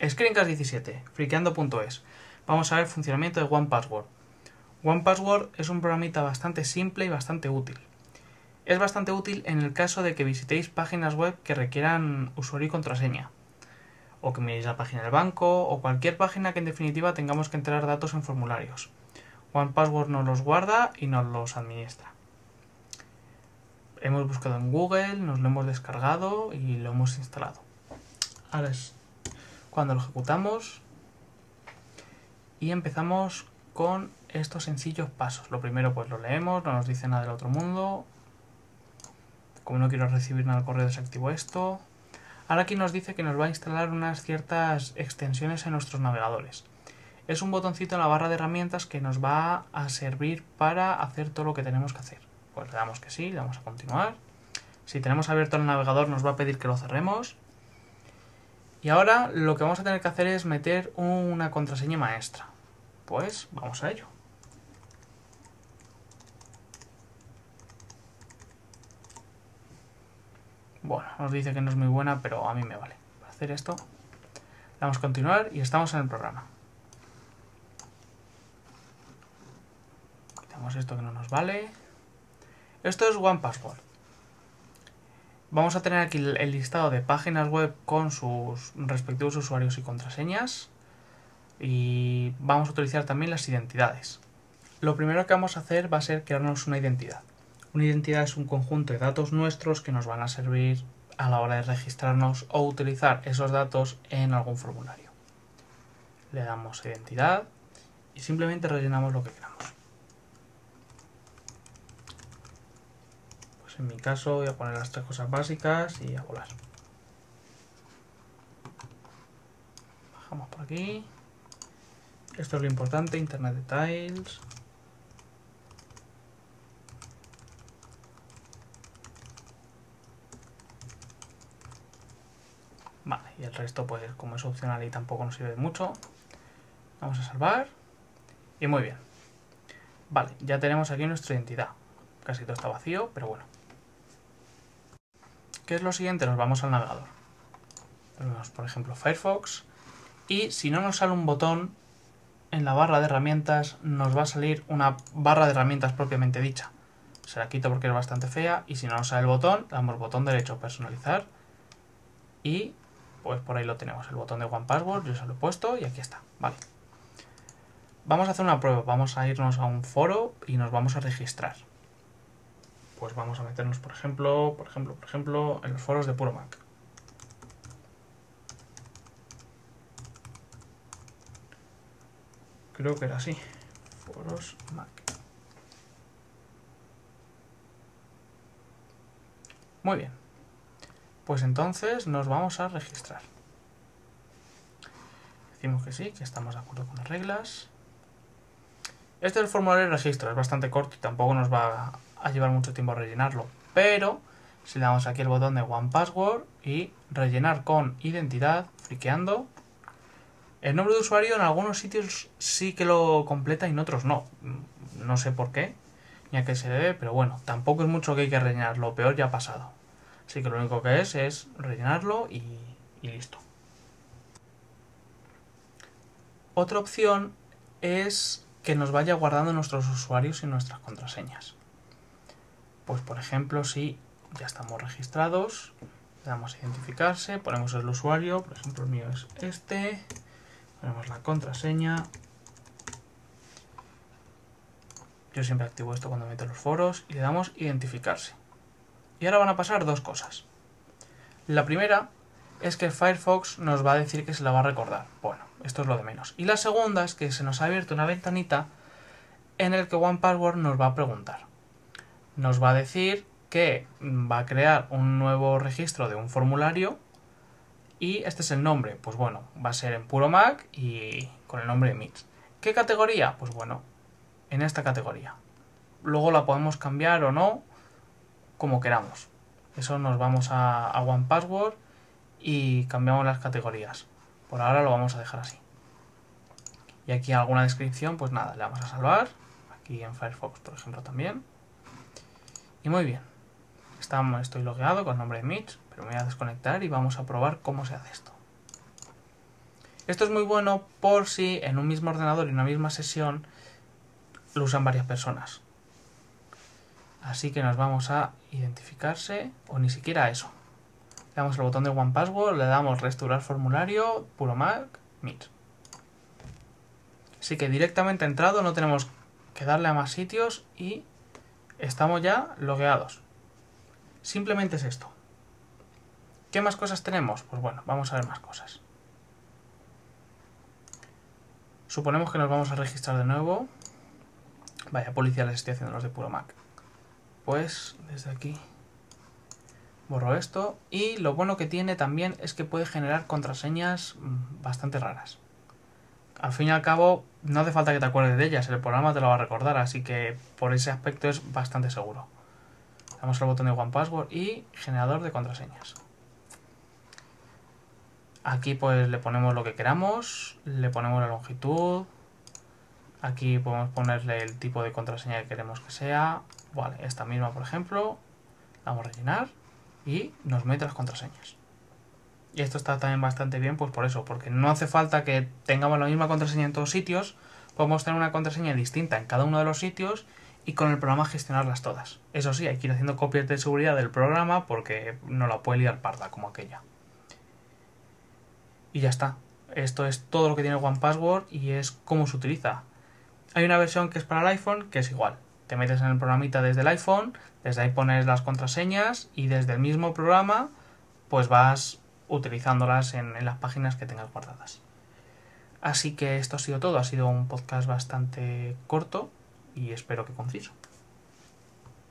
Screencast17, friqueando.es. Vamos a ver el funcionamiento de OnePassword. OnePassword es un programita bastante simple y bastante útil. Es bastante útil en el caso de que visitéis páginas web que requieran usuario y contraseña, o que miréis la página del banco, o cualquier página que en definitiva tengamos que entrar datos en formularios. OnePassword nos los guarda y nos los administra. Hemos buscado en Google, nos lo hemos descargado y lo hemos instalado. Ahora es cuando lo ejecutamos y empezamos con estos sencillos pasos. Lo primero pues lo leemos, no nos dice nada del otro mundo. Como no quiero recibir nada al correo desactivo esto. Ahora aquí nos dice que nos va a instalar unas ciertas extensiones en nuestros navegadores. Es un botoncito en la barra de herramientas que nos va a servir para hacer todo lo que tenemos que hacer. Pues le damos que sí, le damos a continuar. Si tenemos abierto el navegador nos va a pedir que lo cerremos. Y ahora lo que vamos a tener que hacer es meter una contraseña maestra. Pues vamos a ello. Bueno, nos dice que no es muy buena, pero a mí me vale. Para hacer esto, damos a continuar y estamos en el programa. Quitamos esto que no nos vale. Esto es OnePassword. Vamos a tener aquí el listado de páginas web con sus respectivos usuarios y contraseñas. Y vamos a utilizar también las identidades. Lo primero que vamos a hacer va a ser crearnos una identidad. Una identidad es un conjunto de datos nuestros que nos van a servir a la hora de registrarnos o utilizar esos datos en algún formulario. Le damos identidad y simplemente rellenamos lo que queramos. En mi caso voy a poner las tres cosas básicas y a volar. Bajamos por aquí. Esto es lo importante, Internet Details. Vale, y el resto, pues como es opcional y tampoco nos sirve mucho, vamos a salvar. Y muy bien. Vale, ya tenemos aquí nuestra identidad. Casi todo está vacío, pero bueno. ¿Qué es lo siguiente? Nos vamos al navegador. Por ejemplo, Firefox. Y si no nos sale un botón, en la barra de herramientas nos va a salir una barra de herramientas propiamente dicha. Se la quito porque es bastante fea. Y si no nos sale el botón, damos botón derecho, personalizar. Y pues por ahí lo tenemos, el botón de One Password, yo se lo he puesto y aquí está, vale. Vamos a hacer una prueba, vamos a irnos a un foro y nos vamos a registrar. Pues vamos a meternos, por ejemplo, por ejemplo, por ejemplo, en los foros de Puro Mac. Creo que era así. Foros Mac. Muy bien. Pues entonces nos vamos a registrar. Decimos que sí, que estamos de acuerdo con las reglas. Este es el formulario de registro, es bastante corto y tampoco nos va a llevar mucho tiempo a rellenarlo. Pero si le damos aquí el botón de One Password y rellenar con identidad, friqueando, el nombre de usuario en algunos sitios sí que lo completa y en otros no. No sé por qué, ni a qué se debe, pero bueno, tampoco es mucho que hay que rellenar, lo peor ya ha pasado. Así que lo único que es es rellenarlo y, listo. Otra opción es que nos vaya guardando nuestros usuarios y nuestras contraseñas. Pues por ejemplo, si ya estamos registrados, le damos a identificarse, ponemos el usuario, por ejemplo el mío es este, ponemos la contraseña. Yo siempre activo esto cuando meto los foros y le damos identificarse. Y ahora van a pasar dos cosas. La primera es que Firefox nos va a decir que se la va a recordar. Bueno, esto es lo de menos. Y la segunda es que se nos ha abierto una ventanita en el que OnePassword nos va a preguntar. Nos va a decir que va a crear un nuevo registro de un formulario y este es el nombre. Pues bueno, va a ser en puro Mac y con el nombre de Mix. ¿Qué categoría? Pues bueno, en esta categoría. Luego la podemos cambiar o no como queramos. Eso nos vamos a, a One Password y cambiamos las categorías. Por ahora lo vamos a dejar así. Y aquí alguna descripción, pues nada, le vamos a salvar. Aquí en Firefox, por ejemplo, también. Y muy bien. Estamos, estoy logueado con el nombre de Mitch, pero me voy a desconectar y vamos a probar cómo se hace esto. Esto es muy bueno por si en un mismo ordenador y una misma sesión lo usan varias personas. Así que nos vamos a identificarse o ni siquiera eso. Le damos el botón de One Password, le damos restaurar formulario, puro Mac, Meet. Así que directamente entrado no tenemos que darle a más sitios y estamos ya logueados. Simplemente es esto. ¿Qué más cosas tenemos? Pues bueno, vamos a ver más cosas. Suponemos que nos vamos a registrar de nuevo. Vaya, policía les estoy haciendo los de puro Mac. Pues desde aquí borro esto. Y lo bueno que tiene también es que puede generar contraseñas mm, bastante raras. Al fin y al cabo, no hace falta que te acuerdes de ellas, el programa te lo va a recordar, así que por ese aspecto es bastante seguro. Damos al botón de One Password y generador de contraseñas. Aquí pues le ponemos lo que queramos, le ponemos la longitud, aquí podemos ponerle el tipo de contraseña que queremos que sea, vale, esta misma por ejemplo, vamos a rellenar y nos mete las contraseñas. Y esto está también bastante bien pues por eso, porque no hace falta que tengamos la misma contraseña en todos sitios, podemos tener una contraseña distinta en cada uno de los sitios y con el programa gestionarlas todas. Eso sí, hay que ir haciendo copias de seguridad del programa porque no la puede liar parda como aquella. Y ya está. Esto es todo lo que tiene One Password y es cómo se utiliza. Hay una versión que es para el iPhone que es igual. Te metes en el programita desde el iPhone, desde ahí pones las contraseñas y desde el mismo programa pues vas utilizándolas en, las páginas que tengas guardadas. Así que esto ha sido todo. Ha sido un podcast bastante corto y espero que conciso.